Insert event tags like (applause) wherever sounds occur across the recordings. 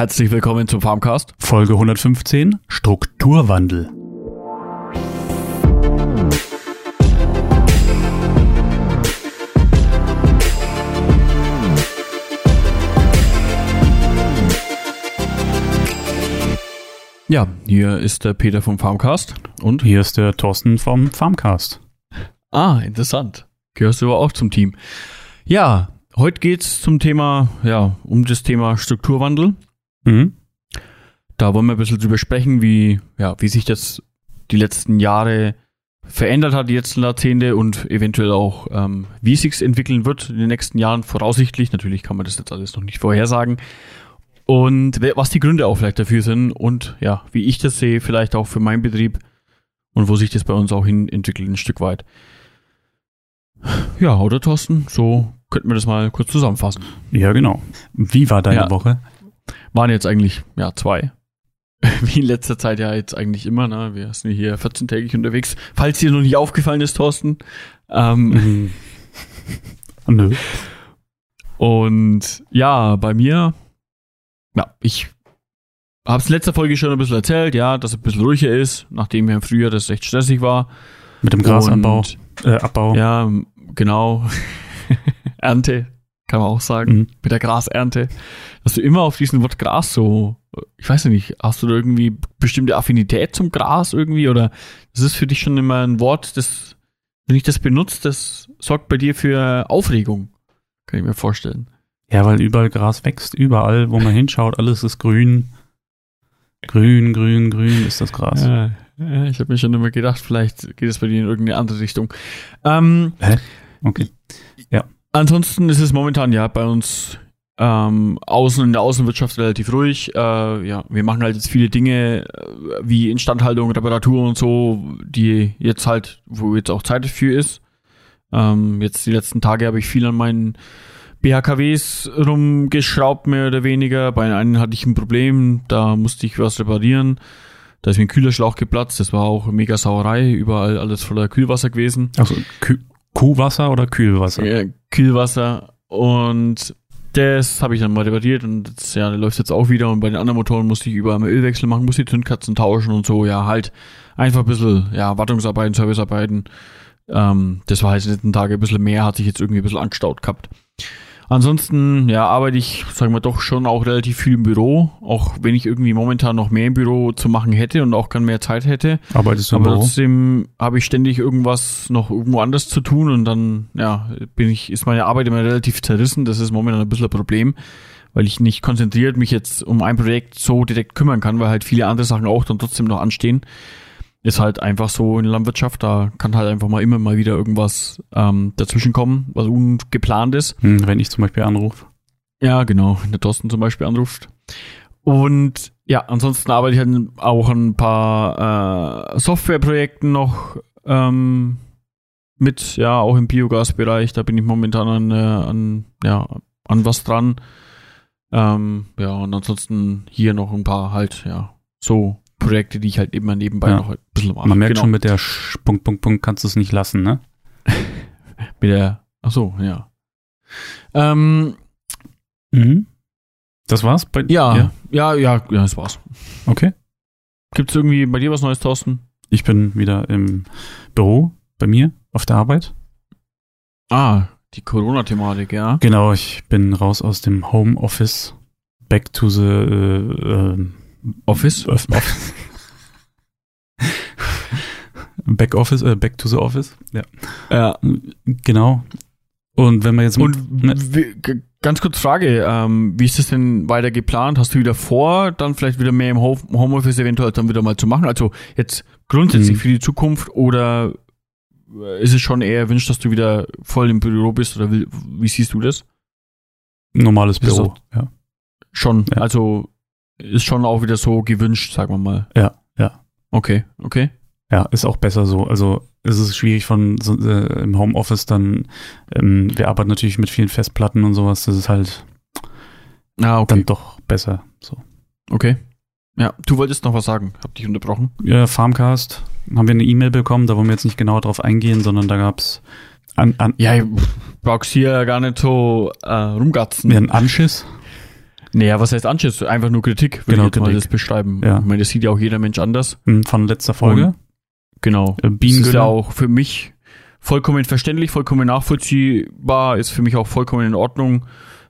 Herzlich willkommen zum Farmcast. Folge 115 Strukturwandel. Ja, hier ist der Peter vom Farmcast und hier ist der Thorsten vom Farmcast. Ah, interessant. Gehörst du aber auch zum Team. Ja, heute geht's zum Thema, ja, um das Thema Strukturwandel. Mhm. Da wollen wir ein bisschen drüber sprechen, wie, ja, wie sich das die letzten Jahre verändert hat, die letzten Jahrzehnte und eventuell auch, ähm, wie es sich entwickeln wird in den nächsten Jahren, voraussichtlich. Natürlich kann man das jetzt alles noch nicht vorhersagen. Und was die Gründe auch vielleicht dafür sind und ja, wie ich das sehe, vielleicht auch für meinen Betrieb und wo sich das bei uns auch hin entwickelt, ein Stück weit. Ja, oder Thorsten? So könnten wir das mal kurz zusammenfassen. Ja, genau. Wie war deine ja. Woche? Waren jetzt eigentlich, ja, zwei. (laughs) Wie in letzter Zeit ja jetzt eigentlich immer, ne? Wir sind hier 14-tägig unterwegs. Falls dir noch nicht aufgefallen ist, Thorsten. Ähm, mhm. (laughs) Nö. Und ja, bei mir ja, ich habe es in letzter Folge schon ein bisschen erzählt, ja, dass es ein bisschen ruhiger ist, nachdem ja früher das echt stressig war. Mit dem Grasabbau. Äh, Abbau. Ja, genau. (laughs) Ernte, kann man auch sagen. Mhm. Mit der Grasernte. Dass du immer auf diesen Wort Gras so, ich weiß nicht, hast du da irgendwie bestimmte Affinität zum Gras irgendwie? Oder das ist für dich schon immer ein Wort, das, wenn ich das benutze, das sorgt bei dir für Aufregung. Kann ich mir vorstellen. Ja, weil überall Gras wächst, überall, wo man hinschaut, alles ist grün. Grün, grün, grün ist das Gras. Ja, ja ich habe mir schon immer gedacht, vielleicht geht es bei dir in irgendeine andere Richtung. Ähm, Hä? Okay. Ja. Ansonsten ist es momentan ja bei uns ähm, außen in der Außenwirtschaft relativ ruhig. Äh, ja, wir machen halt jetzt viele Dinge äh, wie Instandhaltung, Reparatur und so, die jetzt halt, wo jetzt auch Zeit dafür ist. Ähm, jetzt die letzten Tage habe ich viel an meinen BHKWs rumgeschraubt, mehr oder weniger. Bei einem hatte ich ein Problem, da musste ich was reparieren. Da ist mir ein Kühlerschlauch geplatzt, das war auch mega Sauerei, überall alles voller Kühlwasser gewesen. Also Kü Kuhwasser oder Kühlwasser? Ja, Kühlwasser. Und das habe ich dann mal repariert und das, ja, läuft jetzt auch wieder. Und bei den anderen Motoren musste ich überall mal Ölwechsel machen, musste die Zündkatzen tauschen und so. Ja, halt einfach ein bisschen, ja, Wartungsarbeiten, Servicearbeiten. Ähm, das war halt in den letzten Tagen ein bisschen mehr, hat sich jetzt irgendwie ein bisschen angestaut gehabt. Ansonsten, ja, arbeite ich, sagen wir doch, schon auch relativ viel im Büro, auch wenn ich irgendwie momentan noch mehr im Büro zu machen hätte und auch gern mehr Zeit hätte. Arbeitest du im Aber Büro? trotzdem habe ich ständig irgendwas noch irgendwo anders zu tun und dann, ja, bin ich, ist meine Arbeit immer relativ zerrissen. Das ist momentan ein bisschen ein Problem, weil ich nicht konzentriert mich jetzt um ein Projekt so direkt kümmern kann, weil halt viele andere Sachen auch dann trotzdem noch anstehen ist halt einfach so in der Landwirtschaft, da kann halt einfach mal immer mal wieder irgendwas ähm, dazwischen kommen, was ungeplant ist. Hm, wenn ich zum Beispiel anrufe. Ja, genau, wenn der Thorsten zum Beispiel anruft. Und ja, ansonsten arbeite ich halt auch an ein paar äh, Softwareprojekten noch ähm, mit, ja, auch im Biogasbereich. Da bin ich momentan an, äh, an, ja, an was dran. Ähm, ja, und ansonsten hier noch ein paar halt, ja, so Projekte, die ich halt immer nebenbei ja. noch ein bisschen mache. Man merkt genau. schon mit der Sch Punkt, Punkt, Punkt kannst du es nicht lassen, ne? (laughs) mit der, ach so, ja. Ähm, mhm. Das war's? Bei, ja, ja, ja, ja, ja, das war's. Okay. Gibt's irgendwie bei dir was Neues, Thorsten? Ich bin wieder im Büro bei mir auf der Arbeit. Ah, die Corona-Thematik, ja. Genau, ich bin raus aus dem Homeoffice, back to the äh, äh, Office? Office. (laughs) Back Office, äh, Back to the Office. Ja. Ja. Genau. Und wenn man jetzt und ne? wie, ganz kurz Frage, ähm, wie ist das denn weiter geplant? Hast du wieder vor, dann vielleicht wieder mehr im Homeoffice eventuell dann wieder mal zu machen? Also jetzt grundsätzlich mhm. für die Zukunft oder ist es schon eher erwünscht, dass du wieder voll im Büro bist oder wie, wie siehst du das? Normales Büro, ja. Schon, ja. also ist schon auch wieder so gewünscht, sagen wir mal. Ja, ja. Okay, okay. Ja, ist auch besser so. Also es ist schwierig von so, äh, im Homeoffice dann, ähm, wir arbeiten natürlich mit vielen Festplatten und sowas, das ist halt ah, okay. dann doch besser. So. Okay. Ja, du wolltest noch was sagen, hab dich unterbrochen. Ja, Farmcast, haben wir eine E-Mail bekommen, da wollen wir jetzt nicht genau drauf eingehen, sondern da gab's an, an Ja, ich brauch's hier gar nicht so äh, rumgatzen. Ja, ein Anschiss. Naja, was heißt Anschiss? Einfach nur Kritik, würde genau, ich jetzt mal das beschreiben. Ja. Ich meine, das sieht ja auch jeder Mensch anders. Hm, von letzter Folge. Und, genau. Äh, das ist ja auch für mich vollkommen verständlich, vollkommen nachvollziehbar, ist für mich auch vollkommen in Ordnung,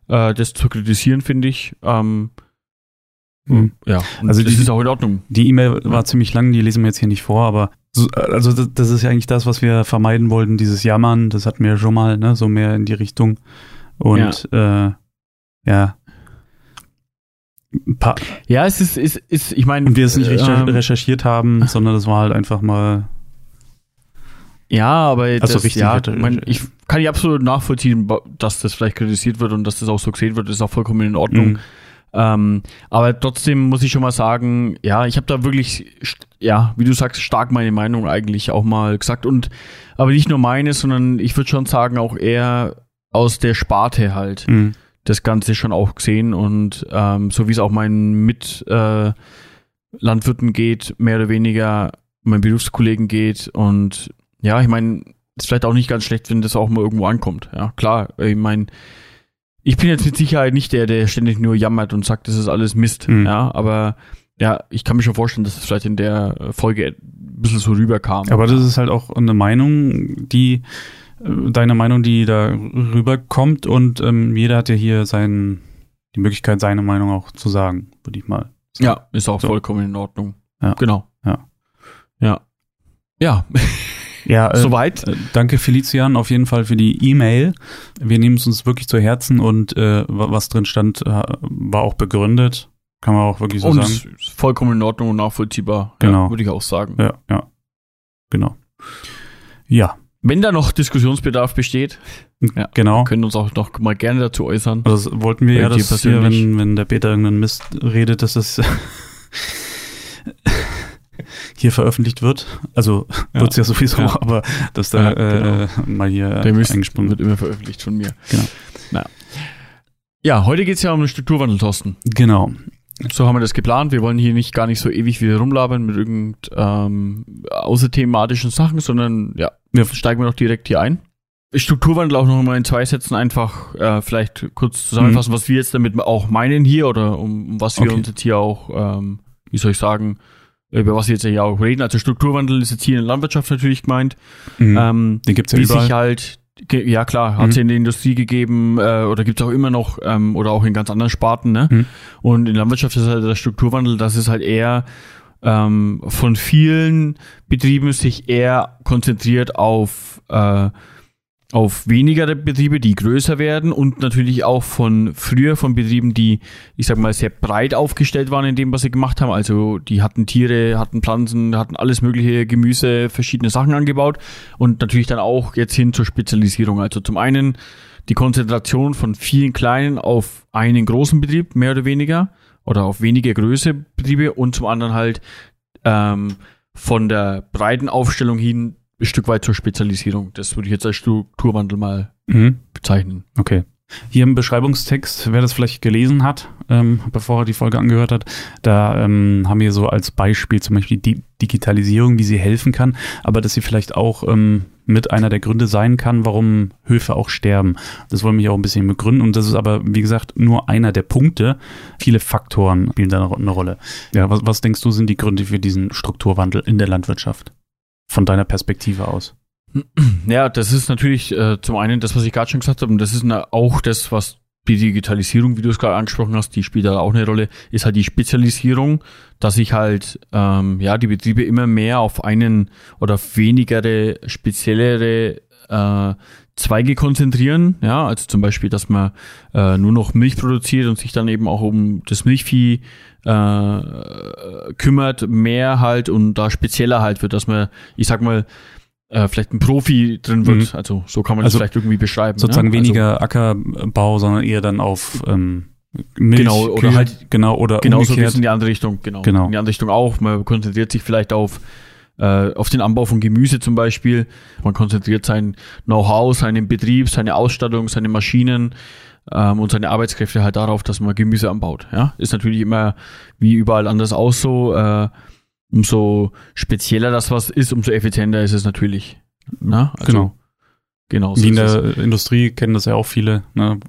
äh, das zu kritisieren, finde ich. Ähm, hm. Ja, also das die, ist auch in Ordnung. Die E-Mail war ziemlich lang, die lesen wir jetzt hier nicht vor, aber so, also das, das, ist ja eigentlich das, was wir vermeiden wollten, dieses Jammern, das hatten wir ja schon mal, ne, so mehr in die Richtung. Und ja, äh, ja. Ja, es ist, ist, ist ich meine. Und wir es nicht äh, recherchiert haben, (laughs) sondern das war halt einfach mal. Ja, aber also das, richtig ja, mein, ich kann ich absolut nachvollziehen, dass das vielleicht kritisiert wird und dass das auch so gesehen wird, ist auch vollkommen in Ordnung. Mhm. Ähm, aber trotzdem muss ich schon mal sagen, ja, ich habe da wirklich, ja, wie du sagst, stark meine Meinung eigentlich auch mal gesagt. Und aber nicht nur meine, sondern ich würde schon sagen, auch eher aus der Sparte halt mhm. Das Ganze schon auch gesehen. Und ähm, so wie es auch meinen Mitlandwirten äh, geht, mehr oder weniger meinen Berufskollegen geht. Und ja, ich meine, ist vielleicht auch nicht ganz schlecht, wenn das auch mal irgendwo ankommt. Ja, klar, ich meine, ich bin jetzt mit Sicherheit nicht der, der ständig nur jammert und sagt, das ist alles Mist. Mhm. Ja, aber ja, ich kann mir schon vorstellen, dass es vielleicht in der Folge ein bisschen so rüberkam. Aber das ist halt auch eine Meinung, die, deine Meinung, die da rüberkommt und ähm, jeder hat ja hier sein, die Möglichkeit, seine Meinung auch zu sagen, würde ich mal sagen. Ja, ist auch so. vollkommen in Ordnung. Ja. Genau. Ja. Ja. Ja. Ja, (laughs) äh, soweit. Äh, danke Felician auf jeden Fall für die E-Mail. Wir nehmen es uns wirklich zu Herzen und äh, was drin stand, war auch begründet. Kann man auch wirklich so und sagen. Ist vollkommen in Ordnung und nachvollziehbar. Genau. Ja, würde ich auch sagen. Ja, ja. Genau. Ja. Wenn da noch Diskussionsbedarf besteht, ja, genau. können uns auch noch mal gerne dazu äußern. Also das wollten wir ja, dass hier, wenn, wenn der Peter irgendeinen Mist redet, dass das hier veröffentlicht wird. Also ja. wird es ja sowieso, ja. aber dass da ja, genau. äh, mal hier Der Mist eingesprungen wird immer veröffentlicht von mir. Genau. Ja, heute geht es ja um den Strukturwandel, Thorsten. Genau. So haben wir das geplant. Wir wollen hier nicht gar nicht so ewig wieder rumlabern mit irgend ähm, außerthematischen Sachen, sondern ja, wir steigen wir noch direkt hier ein. Strukturwandel auch noch mal in zwei Sätzen einfach äh, vielleicht kurz zusammenfassen, mhm. was wir jetzt damit auch meinen hier oder um, um was wir okay. uns jetzt hier auch, ähm, wie soll ich sagen, über was wir jetzt ja auch reden. Also Strukturwandel ist jetzt hier in der Landwirtschaft natürlich gemeint. Mhm. Ähm, Den gibt's ja wie überall. sich halt, ja klar, hat mhm. in der Industrie gegeben äh, oder gibt es auch immer noch ähm, oder auch in ganz anderen Sparten. Ne? Mhm. Und in der Landwirtschaft ist halt der Strukturwandel, das ist halt eher ähm, von vielen Betrieben sich eher konzentriert auf äh, auf weniger Betriebe, die größer werden und natürlich auch von früher von Betrieben, die, ich sag mal, sehr breit aufgestellt waren in dem, was sie gemacht haben. Also die hatten Tiere, hatten Pflanzen, hatten alles mögliche Gemüse, verschiedene Sachen angebaut und natürlich dann auch jetzt hin zur Spezialisierung. Also zum einen die Konzentration von vielen kleinen auf einen großen Betrieb, mehr oder weniger, oder auf wenige größere Betriebe und zum anderen halt ähm, von der breiten Aufstellung hin ein Stück weit zur Spezialisierung. Das würde ich jetzt als Strukturwandel mal mhm. bezeichnen. Okay. Hier im Beschreibungstext, wer das vielleicht gelesen hat, ähm, bevor er die Folge angehört hat, da ähm, haben wir so als Beispiel zum Beispiel die Digitalisierung, wie sie helfen kann, aber dass sie vielleicht auch ähm, mit einer der Gründe sein kann, warum Höfe auch sterben. Das wollen wir hier auch ein bisschen begründen und das ist aber, wie gesagt, nur einer der Punkte. Viele Faktoren spielen da eine Rolle. Ja, was, was denkst du, sind die Gründe für diesen Strukturwandel in der Landwirtschaft? Von deiner Perspektive aus? Ja, das ist natürlich äh, zum einen das, was ich gerade schon gesagt habe, und das ist eine, auch das, was die Digitalisierung, wie du es gerade angesprochen hast, die spielt da auch eine Rolle, ist halt die Spezialisierung, dass sich halt ähm, ja die Betriebe immer mehr auf einen oder wenigere speziellere äh, Zweige konzentrieren, ja, also zum Beispiel, dass man äh, nur noch Milch produziert und sich dann eben auch um das Milchvieh äh, kümmert, mehr halt und da spezieller halt wird, dass man, ich sag mal, äh, vielleicht ein Profi drin wird. Mhm. Also so kann man also das vielleicht irgendwie beschreiben. Sozusagen ne? weniger also, Ackerbau, sondern eher dann auf ähm, Milch, genau oder Kühe, halt genau oder genau so in die andere Richtung genau, genau in die andere Richtung auch. Man konzentriert sich vielleicht auf äh, auf den Anbau von Gemüse zum Beispiel. Man konzentriert sein Know-how, seinen Betrieb, seine Ausstattung, seine Maschinen ähm, und seine Arbeitskräfte halt darauf, dass man Gemüse anbaut. Ja, ist natürlich immer wie überall anders auch so. Äh, umso spezieller das was ist, umso effizienter ist es natürlich. Na? Also, genau. Genau. Wie in der Industrie kennen das ja auch viele. Ne?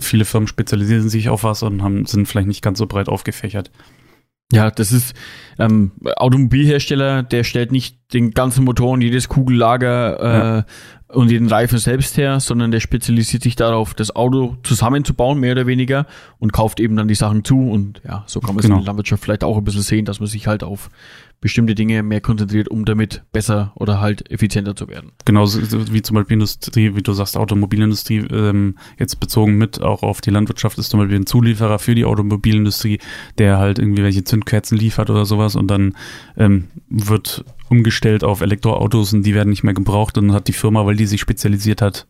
Viele Firmen spezialisieren sich auf was und haben, sind vielleicht nicht ganz so breit aufgefächert. Ja, das ist ähm, Automobilhersteller, der stellt nicht den ganzen Motor und jedes Kugellager äh, ja. Und jeden Reifen selbst her, sondern der spezialisiert sich darauf, das Auto zusammenzubauen, mehr oder weniger, und kauft eben dann die Sachen zu. Und ja, so kann man genau. es in der Landwirtschaft vielleicht auch ein bisschen sehen, dass man sich halt auf bestimmte Dinge mehr konzentriert, um damit besser oder halt effizienter zu werden. Genau, wie zum Beispiel Industrie, wie du sagst, Automobilindustrie, ähm, jetzt bezogen mit auch auf die Landwirtschaft, ist zum Beispiel ein Zulieferer für die Automobilindustrie, der halt irgendwie welche Zündkerzen liefert oder sowas und dann ähm, wird umgestellt auf Elektroautos und die werden nicht mehr gebraucht und dann hat die Firma, weil die sich spezialisiert hat,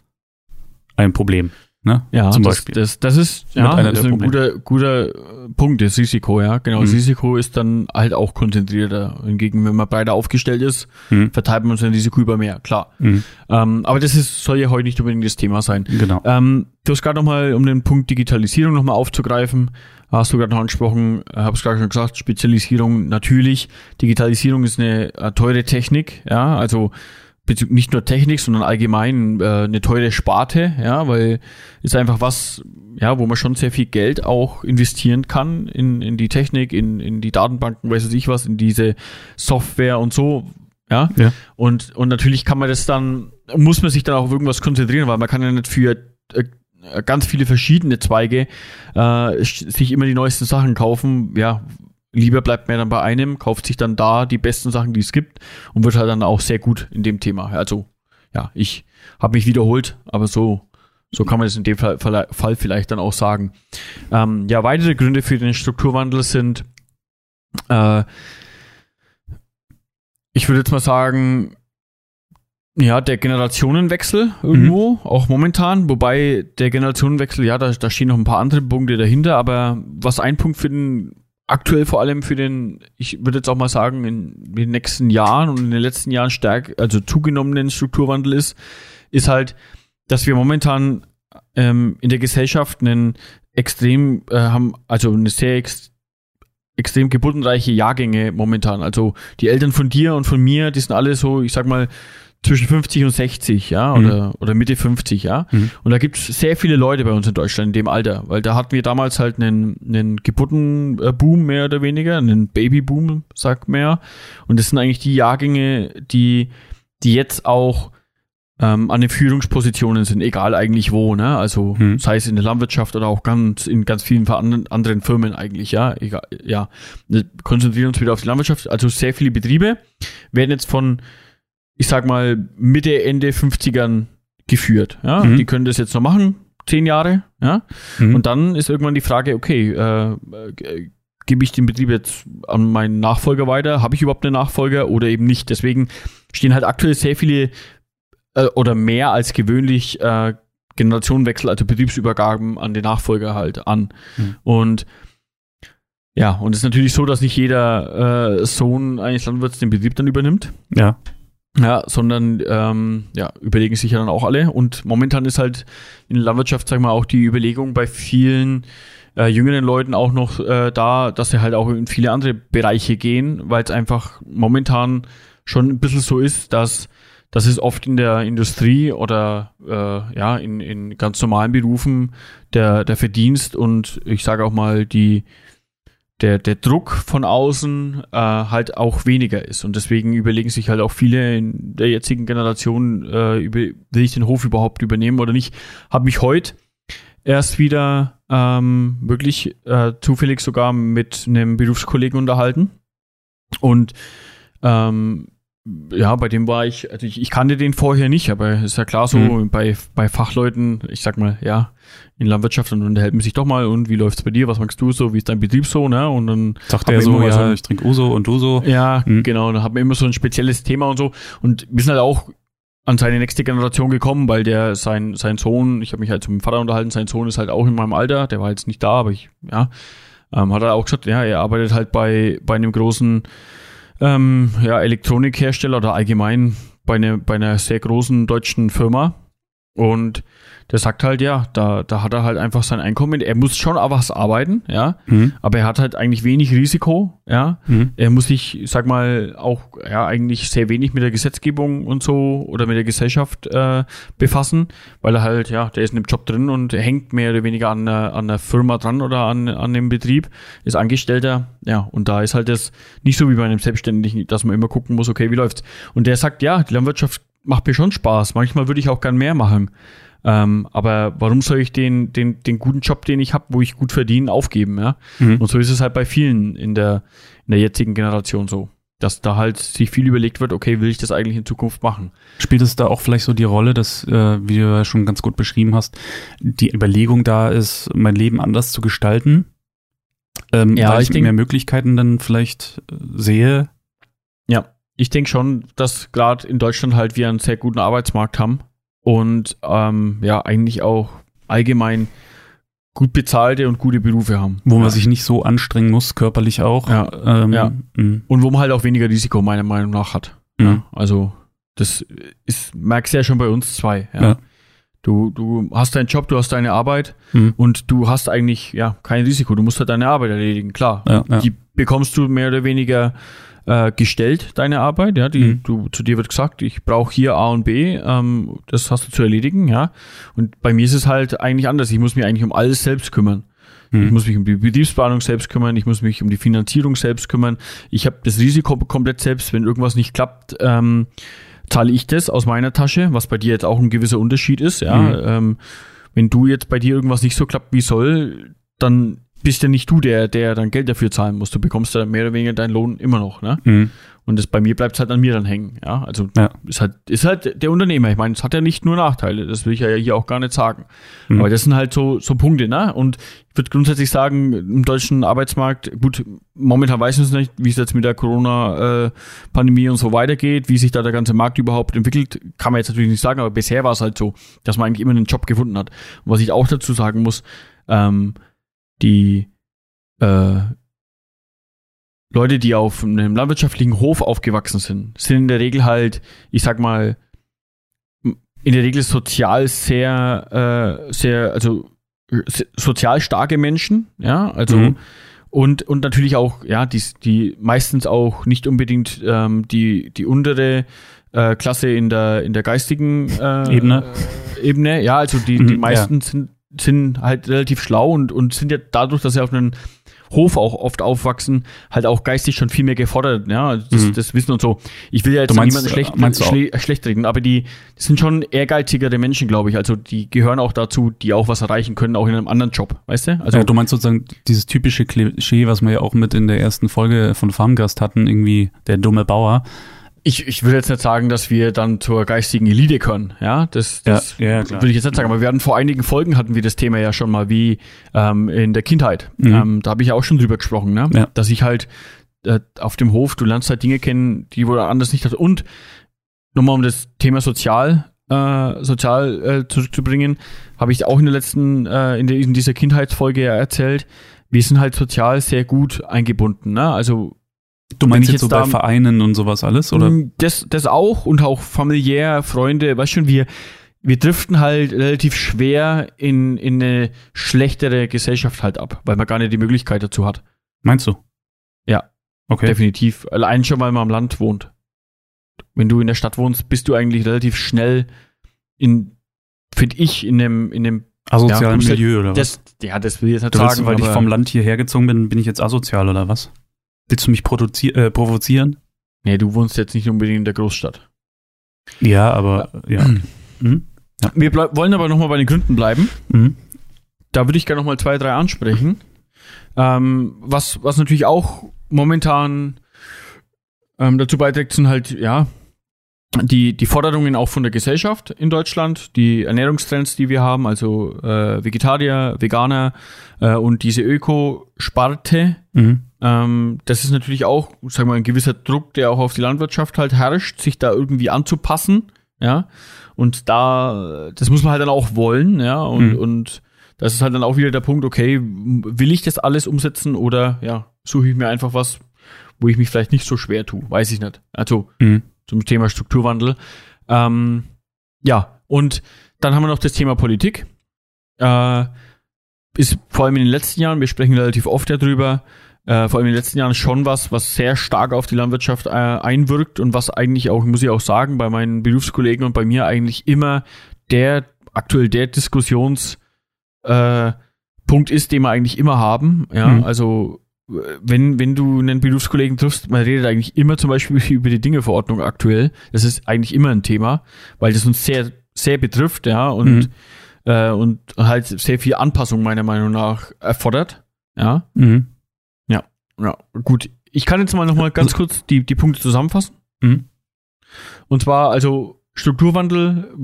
ein Problem. Ne? Ja, zum das, Beispiel. Das, das ist, ja, das ist ein guter, guter äh, Punkt, das Risiko, ja. Genau, mhm. das Risiko ist dann halt auch konzentrierter. Hingegen, wenn man breiter aufgestellt ist, mhm. verteilt man sein Risiko über mehr, klar. Mhm. Ähm, aber das ist, soll ja heute nicht unbedingt das Thema sein. Genau. Ähm, du hast gerade nochmal, um den Punkt Digitalisierung nochmal aufzugreifen, hast du gerade noch angesprochen, äh, habe es gerade schon gesagt, Spezialisierung natürlich. Digitalisierung ist eine, eine teure Technik, ja, also nicht nur Technik, sondern allgemein äh, eine teure Sparte, ja, weil ist einfach was, ja, wo man schon sehr viel Geld auch investieren kann in, in die Technik, in, in die Datenbanken, weiß ich was, in diese Software und so, ja. ja. Und, und natürlich kann man das dann, muss man sich dann auf irgendwas konzentrieren, weil man kann ja nicht für äh, ganz viele verschiedene Zweige äh, sich immer die neuesten Sachen kaufen, ja, lieber bleibt man dann bei einem, kauft sich dann da die besten Sachen, die es gibt und wird halt dann auch sehr gut in dem Thema. Also, ja, ich habe mich wiederholt, aber so, so kann man es in dem Fall, Fall vielleicht dann auch sagen. Ähm, ja, weitere Gründe für den Strukturwandel sind, äh, ich würde jetzt mal sagen, ja, der Generationenwechsel irgendwo, mhm. auch momentan, wobei der Generationenwechsel, ja, da, da stehen noch ein paar andere Punkte dahinter, aber was ein Punkt für den aktuell vor allem für den, ich würde jetzt auch mal sagen, in den nächsten Jahren und in den letzten Jahren stark, also zugenommenen Strukturwandel ist, ist halt, dass wir momentan ähm, in der Gesellschaft einen extrem äh, haben, also eine sehr ex extrem geburtenreiche Jahrgänge momentan. Also die Eltern von dir und von mir, die sind alle so, ich sag mal, zwischen 50 und 60, ja, mhm. oder, oder Mitte 50, ja. Mhm. Und da gibt es sehr viele Leute bei uns in Deutschland in dem Alter, weil da hatten wir damals halt einen, einen Geburtenboom mehr oder weniger, einen Babyboom, sagt man ja. Und das sind eigentlich die Jahrgänge, die, die jetzt auch ähm, an den Führungspositionen sind, egal eigentlich wo, ne? Also mhm. sei es in der Landwirtschaft oder auch ganz in ganz vielen anderen Firmen eigentlich, ja. Egal, ja. Wir konzentrieren uns wieder auf die Landwirtschaft. Also sehr viele Betriebe werden jetzt von ich sag mal, Mitte, Ende 50ern geführt. Ja? Mhm. Die können das jetzt noch machen, zehn Jahre, ja. Mhm. Und dann ist irgendwann die Frage, okay, äh, äh, gebe ich den Betrieb jetzt an meinen Nachfolger weiter? Habe ich überhaupt einen Nachfolger oder eben nicht? Deswegen stehen halt aktuell sehr viele äh, oder mehr als gewöhnlich äh, Generationenwechsel, also Betriebsübergaben an den Nachfolger halt an. Mhm. Und ja, und es ist natürlich so, dass nicht jeder äh, Sohn eines Landwirts den Betrieb dann übernimmt. Ja. Ja, sondern ähm, ja, überlegen sich ja dann auch alle. Und momentan ist halt in der Landwirtschaft, sag mal, auch die Überlegung bei vielen äh, jüngeren Leuten auch noch äh, da, dass sie halt auch in viele andere Bereiche gehen, weil es einfach momentan schon ein bisschen so ist, dass dass es oft in der Industrie oder äh, ja in, in ganz normalen Berufen der der Verdienst und ich sage auch mal die der, der Druck von außen äh, halt auch weniger ist. Und deswegen überlegen sich halt auch viele in der jetzigen Generation, äh, über, will ich den Hof überhaupt übernehmen oder nicht. Habe mich heute erst wieder ähm, wirklich äh, zufällig sogar mit einem Berufskollegen unterhalten. Und ähm, ja, bei dem war ich, also ich, ich kannte den vorher nicht, aber ist ja klar so, mhm. bei, bei Fachleuten, ich sag mal, ja, in Landwirtschaft und unterhält man sich doch mal und wie läuft's bei dir, was magst du so, wie ist dein Betrieb so, ne? Und dann sagt er so, ja, so ich trinke Uso und du so. Ja, mhm. genau, dann hat man immer so ein spezielles Thema und so und wir sind halt auch an seine nächste Generation gekommen, weil der sein sein Sohn, ich habe mich halt dem Vater unterhalten, sein Sohn ist halt auch in meinem Alter, der war jetzt nicht da, aber ich ja, ähm, hat er auch gesagt, ja, er arbeitet halt bei bei einem großen ähm, ja, Elektronikhersteller oder allgemein bei, ne, bei einer sehr großen deutschen Firma. Und der sagt halt, ja, da, da hat er halt einfach sein Einkommen. Er muss schon auch was arbeiten, ja, mhm. aber er hat halt eigentlich wenig Risiko, ja. Mhm. Er muss sich, sag mal, auch ja eigentlich sehr wenig mit der Gesetzgebung und so oder mit der Gesellschaft äh, befassen, weil er halt, ja, der ist in dem Job drin und hängt mehr oder weniger an, an der Firma dran oder an, an dem Betrieb, ist Angestellter, ja, und da ist halt das nicht so wie bei einem Selbstständigen, dass man immer gucken muss, okay, wie läuft's? Und der sagt, ja, die Landwirtschaft macht mir schon Spaß. Manchmal würde ich auch gern mehr machen. Ähm, aber warum soll ich den, den, den guten Job, den ich habe, wo ich gut verdiene, aufgeben? Ja? Mhm. Und so ist es halt bei vielen in der, in der jetzigen Generation so. Dass da halt sich viel überlegt wird, okay, will ich das eigentlich in Zukunft machen? Spielt es da auch vielleicht so die Rolle, dass, äh, wie du ja schon ganz gut beschrieben hast, die Überlegung da ist, mein Leben anders zu gestalten? Ähm, ja, weil ich, ich mehr Möglichkeiten dann vielleicht äh, sehe? Ja, ich denke schon, dass gerade in Deutschland halt wir einen sehr guten Arbeitsmarkt haben und ähm, ja, eigentlich auch allgemein gut bezahlte und gute Berufe haben. Wo man ja. sich nicht so anstrengen muss, körperlich auch. Ja. Ähm, ja. Mhm. Und wo man halt auch weniger Risiko meiner Meinung nach hat. Mhm. Ja. Also das ist, merkst du ja schon bei uns zwei. Ja. Du, du hast deinen Job, du hast deine Arbeit mhm. und du hast eigentlich ja kein Risiko. Du musst halt deine Arbeit erledigen, klar. Die bekommst du mehr oder weniger äh, gestellt, deine Arbeit, ja, die, mhm. du, zu dir wird gesagt, ich brauche hier A und B, ähm, das hast du zu erledigen, ja. Und bei mir ist es halt eigentlich anders. Ich muss mich eigentlich um alles selbst kümmern. Mhm. Ich muss mich um die Betriebsplanung selbst kümmern, ich muss mich um die Finanzierung selbst kümmern. Ich habe das Risiko komplett selbst, wenn irgendwas nicht klappt, ähm, zahle ich das aus meiner Tasche, was bei dir jetzt auch ein gewisser Unterschied ist, ja. Mhm. Ähm, wenn du jetzt bei dir irgendwas nicht so klappt wie soll, dann bist ja nicht du der, der dann Geld dafür zahlen muss. Du bekommst ja mehr oder weniger deinen Lohn immer noch, ne? Mhm. Und das bei mir bleibt halt an mir dann hängen, ja. Also ja. ist halt, ist halt der Unternehmer. Ich meine, es hat ja nicht nur Nachteile, das will ich ja hier auch gar nicht sagen. Mhm. Aber das sind halt so, so Punkte, ne? Und ich würde grundsätzlich sagen, im deutschen Arbeitsmarkt, gut, momentan weiß ich es nicht, wie es jetzt mit der Corona-Pandemie und so weitergeht, wie sich da der ganze Markt überhaupt entwickelt, kann man jetzt natürlich nicht sagen, aber bisher war es halt so, dass man eigentlich immer einen Job gefunden hat. Und was ich auch dazu sagen muss, ähm, die äh, Leute, die auf einem landwirtschaftlichen Hof aufgewachsen sind, sind in der Regel halt, ich sag mal, in der Regel sozial sehr, äh, sehr, also sozial starke Menschen, ja, also mhm. und und natürlich auch, ja, die die meistens auch nicht unbedingt ähm, die die untere äh, Klasse in der in der geistigen äh, Ebene Ebene, ja, also die die mhm, meisten ja. sind sind halt relativ schlau und, und sind ja dadurch, dass sie auf einem Hof auch oft aufwachsen, halt auch geistig schon viel mehr gefordert, ja, das, mhm. das Wissen und so. Ich will ja jetzt meinst, niemanden schlecht, meinst schle schlecht reden, aber die, die sind schon ehrgeizigere Menschen, glaube ich. Also die gehören auch dazu, die auch was erreichen können, auch in einem anderen Job, weißt du? Also ja, du meinst sozusagen dieses typische Klischee, was wir ja auch mit in der ersten Folge von Farmgast hatten, irgendwie der dumme Bauer ich, ich will jetzt nicht sagen, dass wir dann zur geistigen Elite können, ja, das, das ja, ja, würde ich jetzt nicht sagen, aber wir hatten vor einigen Folgen hatten wir das Thema ja schon mal wie ähm, in der Kindheit. Mhm. Ähm, da habe ich auch schon drüber gesprochen, ne? Ja. dass ich halt äh, auf dem Hof, du lernst halt Dinge kennen, die wohl anders nicht hat. Und nochmal um das Thema sozial äh, sozial äh, zurückzubringen, habe ich auch in der letzten, äh, in, der, in dieser Kindheitsfolge ja erzählt, wir sind halt sozial sehr gut eingebunden. Ne? Also Du meinst jetzt, jetzt so bei Vereinen und sowas alles, oder? Mm, das, das auch und auch familiär, Freunde, weißt schon, wir, wir driften halt relativ schwer in, in eine schlechtere Gesellschaft halt ab, weil man gar nicht die Möglichkeit dazu hat. Meinst du? Ja. Okay. Definitiv. Allein schon, weil man am Land wohnt. Wenn du in der Stadt wohnst, bist du eigentlich relativ schnell in, finde ich, in dem, in dem asozialen ja, Milieu oder was? Das, ja, das will ich jetzt nicht du sagen. weil ich vom Land hierher gezogen bin, bin ich jetzt asozial oder was? Willst du mich äh, provozieren? Nee, du wohnst jetzt nicht unbedingt in der Großstadt. Ja, aber ja. Mhm. ja. Wir wollen aber nochmal bei den Gründen bleiben. Mhm. Da würde ich gerne nochmal zwei, drei ansprechen. Ähm, was, was natürlich auch momentan ähm, dazu beiträgt, sind halt, ja, die, die Forderungen auch von der Gesellschaft in Deutschland, die Ernährungstrends, die wir haben, also äh, Vegetarier, Veganer äh, und diese Öko-Sparte, mhm. Ähm, das ist natürlich auch, sagen wir mal, ein gewisser Druck, der auch auf die Landwirtschaft halt herrscht, sich da irgendwie anzupassen, ja. Und da, das muss man halt dann auch wollen, ja. Und, mhm. und das ist halt dann auch wieder der Punkt, okay, will ich das alles umsetzen oder ja, suche ich mir einfach was, wo ich mich vielleicht nicht so schwer tue, weiß ich nicht. Also mhm zum Thema Strukturwandel. Ähm, ja, und dann haben wir noch das Thema Politik. Äh, ist vor allem in den letzten Jahren, wir sprechen relativ oft darüber, äh, vor allem in den letzten Jahren schon was, was sehr stark auf die Landwirtschaft äh, einwirkt und was eigentlich auch, muss ich auch sagen, bei meinen Berufskollegen und bei mir eigentlich immer der, aktuell der Diskussionspunkt äh, ist, den wir eigentlich immer haben. Ja, mhm. also wenn, wenn du einen Berufskollegen triffst, man redet eigentlich immer zum Beispiel (laughs) über die Dingeverordnung aktuell. Das ist eigentlich immer ein Thema, weil das uns sehr, sehr betrifft, ja, und, mhm. äh, und halt sehr viel Anpassung meiner Meinung nach erfordert. Ja. Mhm. Ja, gut. Ich kann jetzt mal nochmal ganz kurz die, die Punkte zusammenfassen. Mhm. Und zwar, also Strukturwandel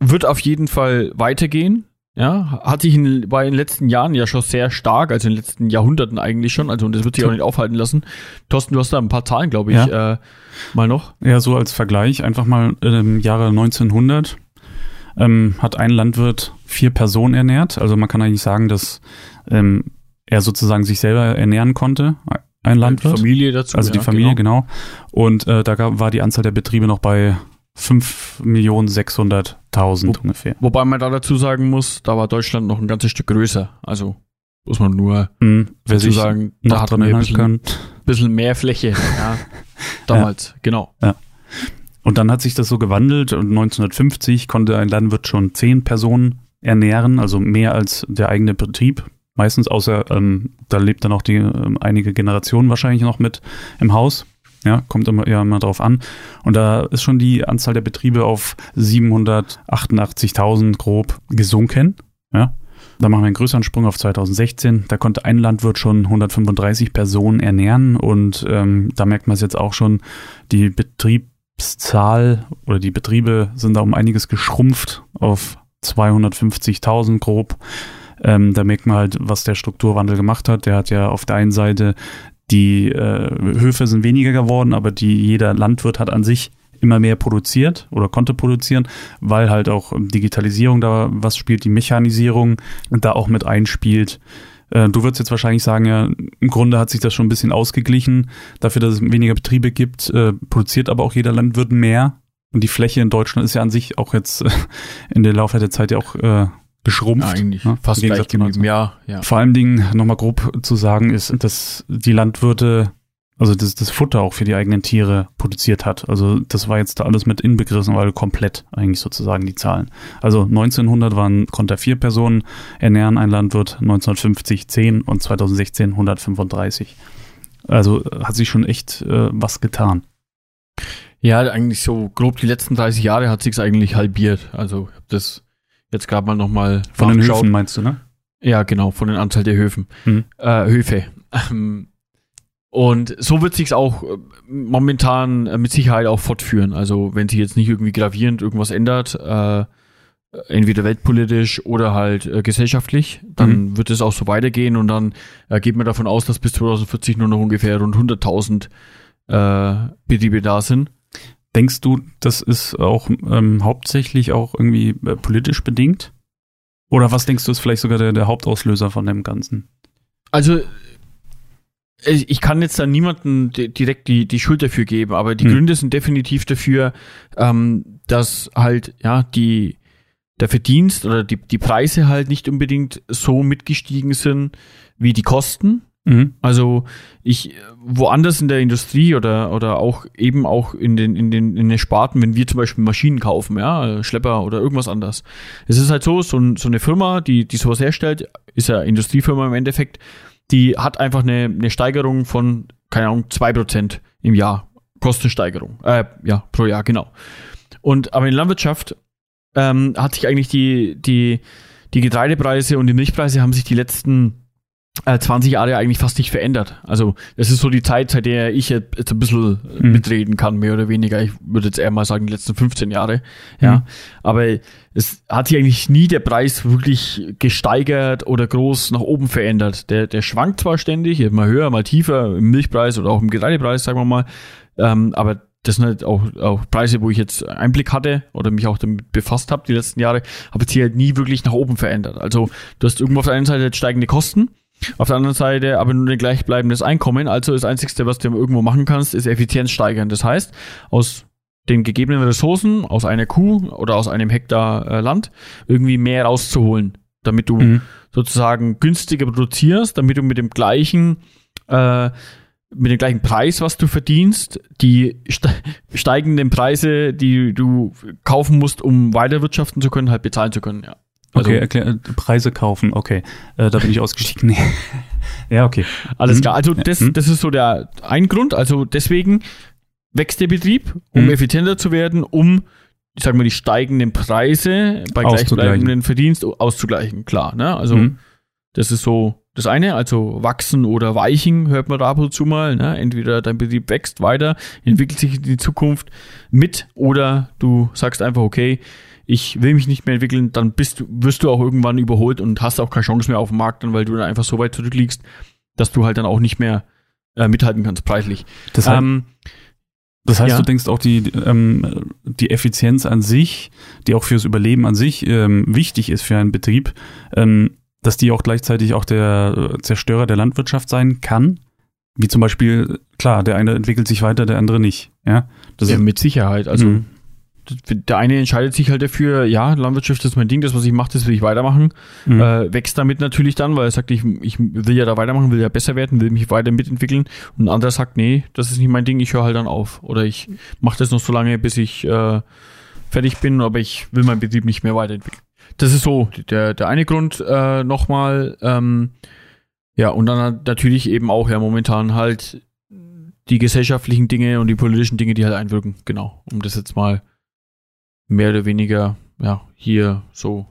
wird auf jeden Fall weitergehen. Ja, hat sich in, war in den letzten Jahren ja schon sehr stark, also in den letzten Jahrhunderten eigentlich schon, also und das wird sich auch nicht aufhalten lassen. Thorsten, du hast da ein paar Zahlen, glaube ich, ja. äh, mal noch. Ja, so als Vergleich, einfach mal im Jahre 1900 ähm, hat ein Landwirt vier Personen ernährt, also man kann eigentlich sagen, dass ähm, er sozusagen sich selber ernähren konnte, ein Landwirt. Die Familie dazu. Also die Familie, genau. genau. Und äh, da war die Anzahl der Betriebe noch bei 5.600.000 ungefähr. Wobei man da dazu sagen muss, da war Deutschland noch ein ganzes Stück größer. Also muss man nur mhm, dazu sagen, da hat man ein bisschen, bisschen, mehr Fläche. Ja, (laughs) damals, ja. genau. Ja. Und dann hat sich das so gewandelt und 1950 konnte ein Landwirt schon zehn Personen ernähren, also mehr als der eigene Betrieb. Meistens außer, ähm, da lebt dann auch die ähm, einige Generationen wahrscheinlich noch mit im Haus. Ja, kommt immer, ja immer drauf an. Und da ist schon die Anzahl der Betriebe auf 788.000 grob gesunken. Ja, da machen wir einen größeren Sprung auf 2016. Da konnte ein Landwirt schon 135 Personen ernähren und ähm, da merkt man es jetzt auch schon, die Betriebszahl oder die Betriebe sind da um einiges geschrumpft auf 250.000 grob. Ähm, da merkt man halt, was der Strukturwandel gemacht hat. Der hat ja auf der einen Seite die äh, Höfe sind weniger geworden, aber die jeder Landwirt hat an sich immer mehr produziert oder konnte produzieren, weil halt auch Digitalisierung da was spielt, die Mechanisierung da auch mit einspielt. Äh, du würdest jetzt wahrscheinlich sagen, ja, im Grunde hat sich das schon ein bisschen ausgeglichen. Dafür, dass es weniger Betriebe gibt, äh, produziert aber auch jeder Landwirt mehr. Und die Fläche in Deutschland ist ja an sich auch jetzt äh, in der Laufe der Zeit ja auch geschrumpft. Ja, eigentlich ne? fast gleich geblieben, ja, ja. Vor allen Dingen nochmal grob zu sagen ist, dass die Landwirte, also das, das Futter auch für die eigenen Tiere produziert hat. Also das war jetzt da alles mit inbegriffen, weil komplett eigentlich sozusagen die Zahlen. Also 1900 waren, konnte er vier Personen ernähren, ein Landwirt, 1950 10 und 2016 135. Also hat sich schon echt äh, was getan. Ja, eigentlich so grob die letzten 30 Jahre hat sich's eigentlich halbiert. Also das Jetzt gerade mal nochmal. Von den Höfen meinst du, ne? Ja, genau, von den Anzahl der Höfen. Mhm. Äh, Höfe. Ähm, und so wird sich's auch äh, momentan äh, mit Sicherheit auch fortführen. Also wenn sich jetzt nicht irgendwie gravierend irgendwas ändert, äh, entweder weltpolitisch oder halt äh, gesellschaftlich, dann mhm. wird es auch so weitergehen und dann äh, geht man davon aus, dass bis 2040 nur noch ungefähr rund 100.000 äh, Betriebe da sind. Denkst du, das ist auch ähm, hauptsächlich auch irgendwie äh, politisch bedingt? Oder was denkst du, ist vielleicht sogar der, der Hauptauslöser von dem Ganzen? Also, ich kann jetzt da niemanden direkt die, die Schuld dafür geben, aber die hm. Gründe sind definitiv dafür, ähm, dass halt, ja, die, der Verdienst oder die, die Preise halt nicht unbedingt so mitgestiegen sind wie die Kosten. Mhm. Also ich woanders in der Industrie oder oder auch eben auch in den in den in den Sparten, wenn wir zum Beispiel Maschinen kaufen, ja Schlepper oder irgendwas anderes. Es ist halt so so, so eine Firma, die die sowas herstellt, ist ja Industriefirma im Endeffekt, die hat einfach eine eine Steigerung von keine Ahnung zwei Prozent im Jahr Kostensteigerung, äh, ja pro Jahr genau. Und aber in der Landwirtschaft ähm, hat sich eigentlich die die die Getreidepreise und die Milchpreise haben sich die letzten 20 äh, Jahre eigentlich fast nicht verändert. Also das ist so die Zeit, seit der ich jetzt ein bisschen mhm. mitreden kann, mehr oder weniger. Ich würde jetzt eher mal sagen, die letzten 15 Jahre. Ja. Mhm. Aber es hat sich eigentlich nie der Preis wirklich gesteigert oder groß nach oben verändert. Der, der schwankt zwar ständig, mal höher, mal tiefer im Milchpreis oder auch im Getreidepreis, sagen wir mal. Ähm, aber das sind halt auch, auch Preise, wo ich jetzt Einblick hatte oder mich auch damit befasst habe die letzten Jahre, aber sie halt nie wirklich nach oben verändert. Also du hast irgendwo auf der einen Seite steigende Kosten, auf der anderen Seite aber nur ein gleichbleibendes Einkommen. Also das Einzige, was du irgendwo machen kannst, ist Effizienz steigern. Das heißt, aus den gegebenen Ressourcen aus einer Kuh oder aus einem Hektar äh, Land irgendwie mehr rauszuholen, damit du mhm. sozusagen günstiger produzierst, damit du mit dem gleichen äh, mit dem gleichen Preis, was du verdienst, die steigenden Preise, die du kaufen musst, um weiter wirtschaften zu können, halt bezahlen zu können, ja. Also, okay, erklär, äh, Preise kaufen, okay. Äh, da bin ich ausgestiegen. (laughs) Nee. ja, okay. Alles mhm. klar. Also das, mhm. das ist so der ein Grund. Also deswegen wächst der Betrieb, um mhm. effizienter zu werden, um, ich sag mal, die steigenden Preise bei gleichbleibenden Verdienst auszugleichen. Klar, ne? Also mhm. das ist so das eine, also wachsen oder weichen, hört man da ab und zu mal. Ne? Entweder dein Betrieb wächst weiter, entwickelt sich in die Zukunft mit oder du sagst einfach, okay, ich will mich nicht mehr entwickeln, dann bist du, wirst du auch irgendwann überholt und hast auch keine Chance mehr auf dem Markt, dann, weil du dann einfach so weit zurückliegst, dass du halt dann auch nicht mehr äh, mithalten kannst, preislich. Das, heißt, ähm, das heißt ja. du denkst auch die, ähm, die Effizienz an sich, die auch fürs Überleben an sich ähm, wichtig ist für einen Betrieb, ähm, dass die auch gleichzeitig auch der Zerstörer der Landwirtschaft sein kann? Wie zum Beispiel, klar, der eine entwickelt sich weiter, der andere nicht. Ja, das ja mit Sicherheit. Also mhm der eine entscheidet sich halt dafür, ja, Landwirtschaft ist mein Ding, das, was ich mache, das will ich weitermachen. Mhm. Äh, wächst damit natürlich dann, weil er sagt, ich, ich will ja da weitermachen, will ja besser werden, will mich weiter mitentwickeln. Und ein anderer sagt, nee, das ist nicht mein Ding, ich höre halt dann auf. Oder ich mache das noch so lange, bis ich äh, fertig bin, aber ich will meinen Betrieb nicht mehr weiterentwickeln. Das ist so der, der eine Grund äh, nochmal. Ähm, ja, und dann natürlich eben auch ja momentan halt die gesellschaftlichen Dinge und die politischen Dinge, die halt einwirken. Genau, um das jetzt mal mehr oder weniger ja, hier so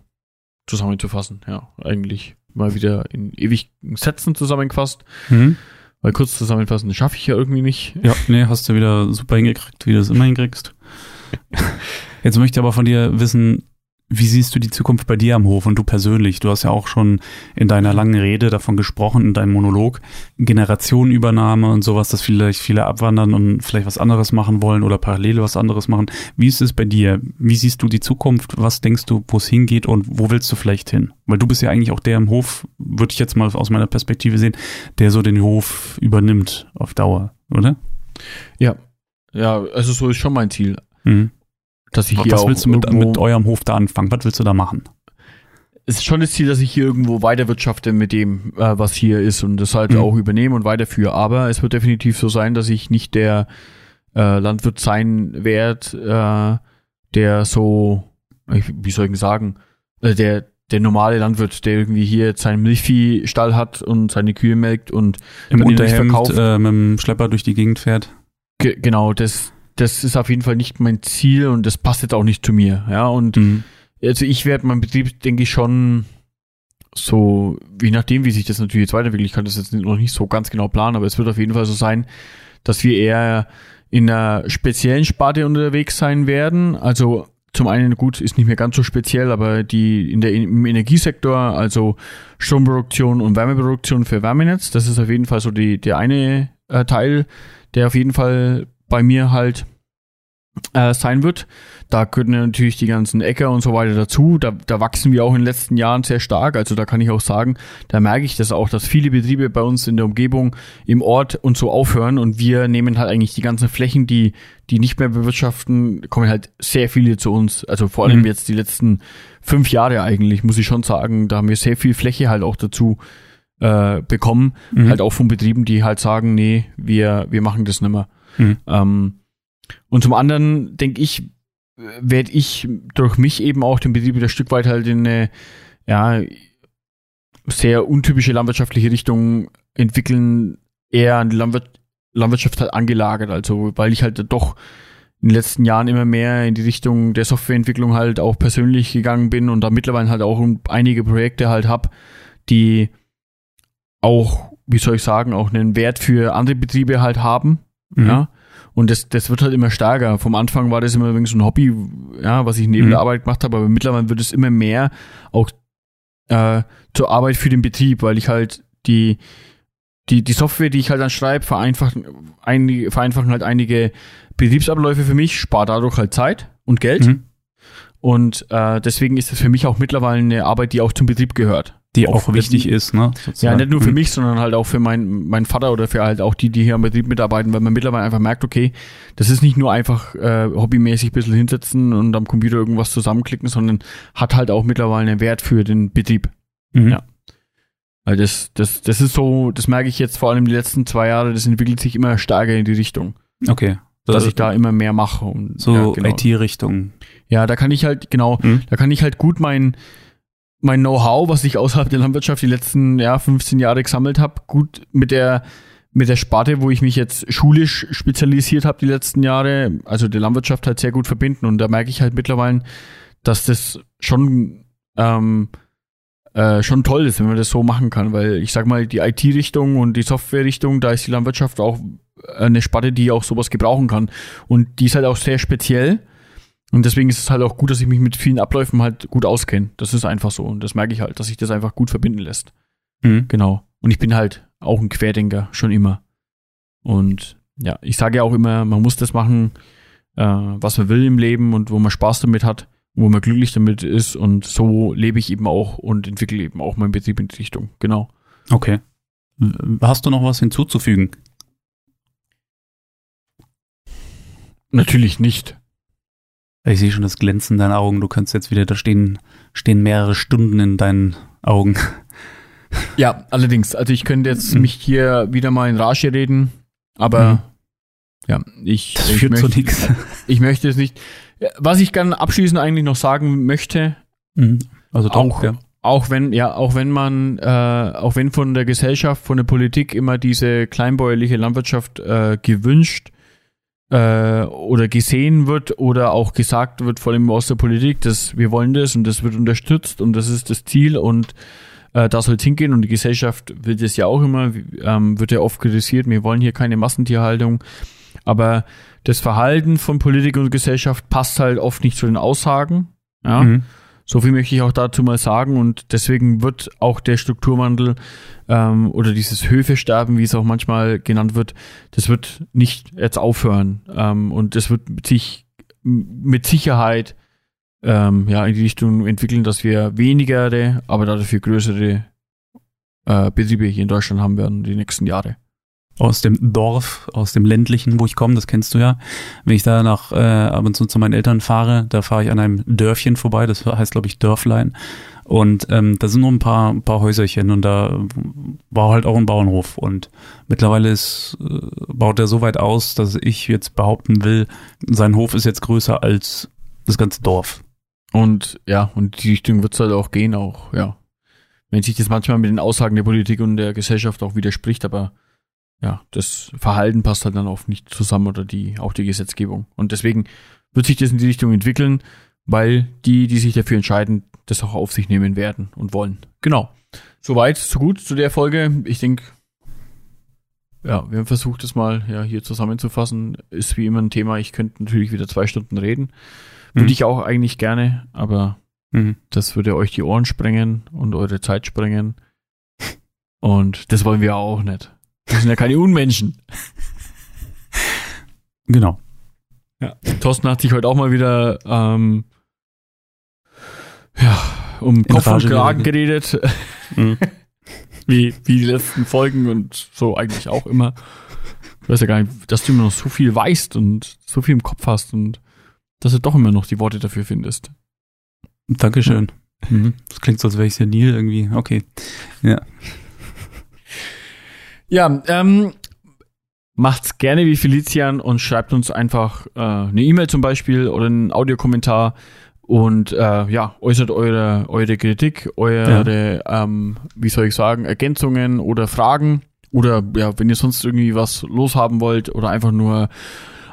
zusammenzufassen. Ja, eigentlich mal wieder in ewigen Sätzen zusammengefasst. Mhm. Weil kurz zusammenfassen schaffe ich ja irgendwie nicht. Ja, nee, hast du wieder super hingekriegt, wie du es immer hinkriegst. (laughs) Jetzt möchte ich aber von dir wissen, wie siehst du die Zukunft bei dir am Hof und du persönlich? Du hast ja auch schon in deiner langen Rede davon gesprochen, in deinem Monolog, Generationenübernahme und sowas, dass vielleicht viele abwandern und vielleicht was anderes machen wollen oder parallel was anderes machen. Wie ist es bei dir? Wie siehst du die Zukunft? Was denkst du, wo es hingeht und wo willst du vielleicht hin? Weil du bist ja eigentlich auch der im Hof, würde ich jetzt mal aus meiner Perspektive sehen, der so den Hof übernimmt auf Dauer, oder? Ja, ja, also so ist schon mein Ziel. Mhm dass ich hier Was willst du mit, mit eurem Hof da anfangen? Was willst du da machen? Es ist schon das Ziel, dass ich hier irgendwo weiterwirtschafte mit dem, äh, was hier ist und das halt mhm. auch übernehme und weiterführe. Aber es wird definitiv so sein, dass ich nicht der äh, Landwirt sein werde, äh, der so, wie soll ich sagen, äh, der der normale Landwirt, der irgendwie hier jetzt seinen Milchviehstall hat und seine Kühe melkt und im Unterhemd verkauft. Äh, mit dem Schlepper durch die Gegend fährt. Ge genau, das, das ist auf jeden Fall nicht mein Ziel und das passt jetzt auch nicht zu mir. Ja, und mhm. also ich werde meinen Betrieb, denke ich, schon so, je nachdem, wie sich das natürlich jetzt weiterentwickelt, ich kann das jetzt noch nicht so ganz genau planen, aber es wird auf jeden Fall so sein, dass wir eher in einer speziellen Sparte unterwegs sein werden. Also zum einen gut, ist nicht mehr ganz so speziell, aber die in der im Energiesektor, also Stromproduktion und Wärmeproduktion für Wärmenetz, das ist auf jeden Fall so die der eine äh, Teil, der auf jeden Fall bei mir halt äh, sein wird. Da gehören natürlich die ganzen Äcker und so weiter dazu. Da, da wachsen wir auch in den letzten Jahren sehr stark. Also da kann ich auch sagen, da merke ich das auch, dass viele Betriebe bei uns in der Umgebung im Ort und so aufhören und wir nehmen halt eigentlich die ganzen Flächen, die, die nicht mehr bewirtschaften, kommen halt sehr viele zu uns. Also vor allem mhm. jetzt die letzten fünf Jahre eigentlich, muss ich schon sagen, da haben wir sehr viel Fläche halt auch dazu äh, bekommen. Mhm. Halt auch von Betrieben, die halt sagen, nee, wir, wir machen das nicht mehr. Mhm. Ähm, und zum anderen denke ich, werde ich durch mich eben auch den Betrieb wieder ein Stück weit halt in eine ja, sehr untypische landwirtschaftliche Richtung entwickeln, eher an die Landwirt Landwirtschaft halt angelagert. Also weil ich halt doch in den letzten Jahren immer mehr in die Richtung der Softwareentwicklung halt auch persönlich gegangen bin und da mittlerweile halt auch einige Projekte halt habe, die auch, wie soll ich sagen, auch einen Wert für andere Betriebe halt haben. Mhm. Ja. Und das, das wird halt immer stärker. Vom Anfang war das immer übrigens so ein Hobby, ja, was ich neben mhm. der Arbeit gemacht habe, aber mittlerweile wird es immer mehr auch äh, zur Arbeit für den Betrieb, weil ich halt die, die, die Software, die ich halt dann schreibe, vereinfachen, einige, vereinfachen halt einige Betriebsabläufe für mich, spart dadurch halt Zeit und Geld. Mhm. Und äh, deswegen ist das für mich auch mittlerweile eine Arbeit, die auch zum Betrieb gehört. Die auch, auch wichtig ist, ne? Sozusagen. Ja, nicht nur für mhm. mich, sondern halt auch für meinen mein Vater oder für halt auch die, die hier am Betrieb mitarbeiten, weil man mittlerweile einfach merkt, okay, das ist nicht nur einfach äh, hobbymäßig ein bisschen hinsetzen und am Computer irgendwas zusammenklicken, sondern hat halt auch mittlerweile einen Wert für den Betrieb. Mhm. Ja. Weil das, das, das ist so, das merke ich jetzt vor allem die letzten zwei Jahre, das entwickelt sich immer stärker in die Richtung. Okay. dass also, ich da immer mehr mache. Und, so ja, genau. IT-Richtung. Ja, da kann ich halt, genau, mhm. da kann ich halt gut mein, mein Know-how, was ich außerhalb der Landwirtschaft die letzten ja, 15 Jahre gesammelt habe, gut mit der mit der Sparte, wo ich mich jetzt schulisch spezialisiert habe die letzten Jahre, also der Landwirtschaft halt sehr gut verbinden. Und da merke ich halt mittlerweile, dass das schon ähm, äh, schon toll ist, wenn man das so machen kann, weil ich sag mal, die IT-Richtung und die Software-Richtung, da ist die Landwirtschaft auch eine Sparte, die auch sowas gebrauchen kann. Und die ist halt auch sehr speziell. Und deswegen ist es halt auch gut, dass ich mich mit vielen Abläufen halt gut auskenne. Das ist einfach so. Und das merke ich halt, dass sich das einfach gut verbinden lässt. Mhm. Genau. Und ich bin halt auch ein Querdenker, schon immer. Und ja, ich sage ja auch immer, man muss das machen, äh, was man will im Leben und wo man Spaß damit hat, wo man glücklich damit ist. Und so lebe ich eben auch und entwickle eben auch meinen Betrieb in die Richtung. Genau. Okay. Hast du noch was hinzuzufügen? Natürlich nicht. Ich sehe schon das Glänzen in deinen Augen. Du kannst jetzt wieder da stehen, stehen mehrere Stunden in deinen Augen. (laughs) Ja, allerdings. Also ich könnte jetzt mhm. mich hier wieder mal in Rage reden, aber mhm. ja, ich, das ich führt möchte, zu nichts. (laughs) Ich möchte es nicht. Was ich gerne abschließend eigentlich noch sagen möchte, mhm. also doch, auch, ja. auch wenn ja, auch wenn man, äh, auch wenn von der Gesellschaft, von der Politik immer diese kleinbäuerliche Landwirtschaft äh, gewünscht äh, oder gesehen wird oder auch gesagt wird, vor allem aus der Politik, dass wir wollen das und das wird unterstützt und das ist das Ziel und äh, da soll es hingehen und die Gesellschaft will das ja auch immer, ähm, wird ja oft kritisiert, wir wollen hier keine Massentierhaltung, aber das Verhalten von Politik und Gesellschaft passt halt oft nicht zu den Aussagen, ja. Mhm. So viel möchte ich auch dazu mal sagen und deswegen wird auch der Strukturwandel ähm, oder dieses Höfesterben, wie es auch manchmal genannt wird, das wird nicht jetzt aufhören. Ähm, und das wird sich mit Sicherheit ähm, ja in die Richtung entwickeln, dass wir weniger, aber dafür größere äh, Betriebe hier in Deutschland haben werden die nächsten Jahre aus dem Dorf, aus dem ländlichen, wo ich komme, das kennst du ja. Wenn ich da nach äh, ab und zu zu meinen Eltern fahre, da fahre ich an einem Dörfchen vorbei, das heißt glaube ich Dörflein. Und ähm, da sind nur ein paar, ein paar Häuserchen und da war halt auch ein Bauernhof. Und mittlerweile ist, äh, baut er so weit aus, dass ich jetzt behaupten will, sein Hof ist jetzt größer als das ganze Dorf. Und ja, und die Richtung wird es halt auch gehen, auch, ja. Wenn sich das manchmal mit den Aussagen der Politik und der Gesellschaft auch widerspricht, aber ja, das Verhalten passt halt dann oft nicht zusammen oder die, auch die Gesetzgebung. Und deswegen wird sich das in die Richtung entwickeln, weil die, die sich dafür entscheiden, das auch auf sich nehmen werden und wollen. Genau. Soweit, so gut zu der Folge. Ich denke, ja, wir haben versucht, das mal ja, hier zusammenzufassen. Ist wie immer ein Thema. Ich könnte natürlich wieder zwei Stunden reden. Würde mhm. ich auch eigentlich gerne, aber mhm. das würde euch die Ohren sprengen und eure Zeit sprengen. Und das wollen wir auch nicht. Wir sind ja keine Unmenschen. Genau. Ja. Thorsten hat sich heute auch mal wieder ähm, ja, um In Kopf und Kragen geredet. Mhm. (laughs) wie, wie die letzten Folgen und so eigentlich auch immer. Ich weiß ja gar nicht, dass du immer noch so viel weißt und so viel im Kopf hast und dass du doch immer noch die Worte dafür findest. Dankeschön. Mhm. Das klingt so, als wäre ich senil irgendwie. Okay. Ja. Ja, ähm, macht's gerne wie Felician und schreibt uns einfach äh, eine E-Mail zum Beispiel oder einen Audiokommentar und äh, ja, äußert eure, eure Kritik, eure, ja. ähm, wie soll ich sagen, Ergänzungen oder Fragen. Oder ja, wenn ihr sonst irgendwie was loshaben wollt oder einfach nur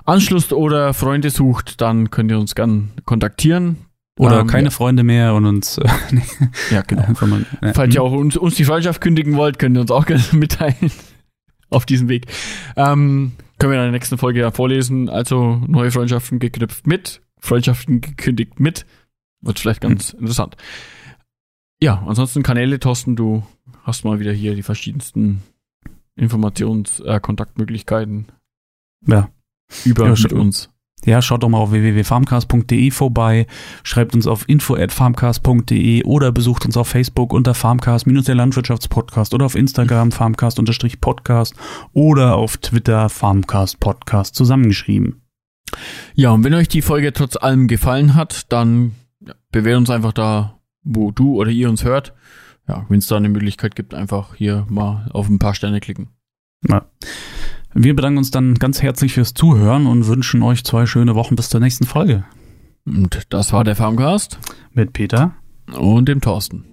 Anschluss oder Freunde sucht, dann könnt ihr uns gern kontaktieren. Oder ähm, keine ja. Freunde mehr und uns. Äh, (laughs) ja, genau. Mal, ja. Falls ihr auch uns, uns die Freundschaft kündigen wollt, könnt ihr uns auch (laughs) gerne mitteilen (laughs) auf diesem Weg. Ähm, können wir in der nächsten Folge ja vorlesen. Also neue Freundschaften geknüpft mit, Freundschaften gekündigt mit. Wird vielleicht ganz mhm. interessant. Ja, ansonsten Kanäle, Thorsten, du hast mal wieder hier die verschiedensten Informations-, äh, Kontaktmöglichkeiten. Ja. Über ja, mit uns. Ja, schaut doch mal auf www.farmcast.de vorbei, schreibt uns auf info@farmcast.de oder besucht uns auf Facebook unter Farmcast der Landwirtschaftspodcast oder auf Instagram Farmcast-Podcast oder auf Twitter Farmcast Podcast zusammengeschrieben. Ja, und wenn euch die Folge trotz allem gefallen hat, dann bewährt uns einfach da, wo du oder ihr uns hört. Ja, wenn es da eine Möglichkeit gibt, einfach hier mal auf ein paar Sterne klicken. Ja. Wir bedanken uns dann ganz herzlich fürs Zuhören und wünschen euch zwei schöne Wochen bis zur nächsten Folge. Und das war der Farmcast mit Peter und dem Thorsten.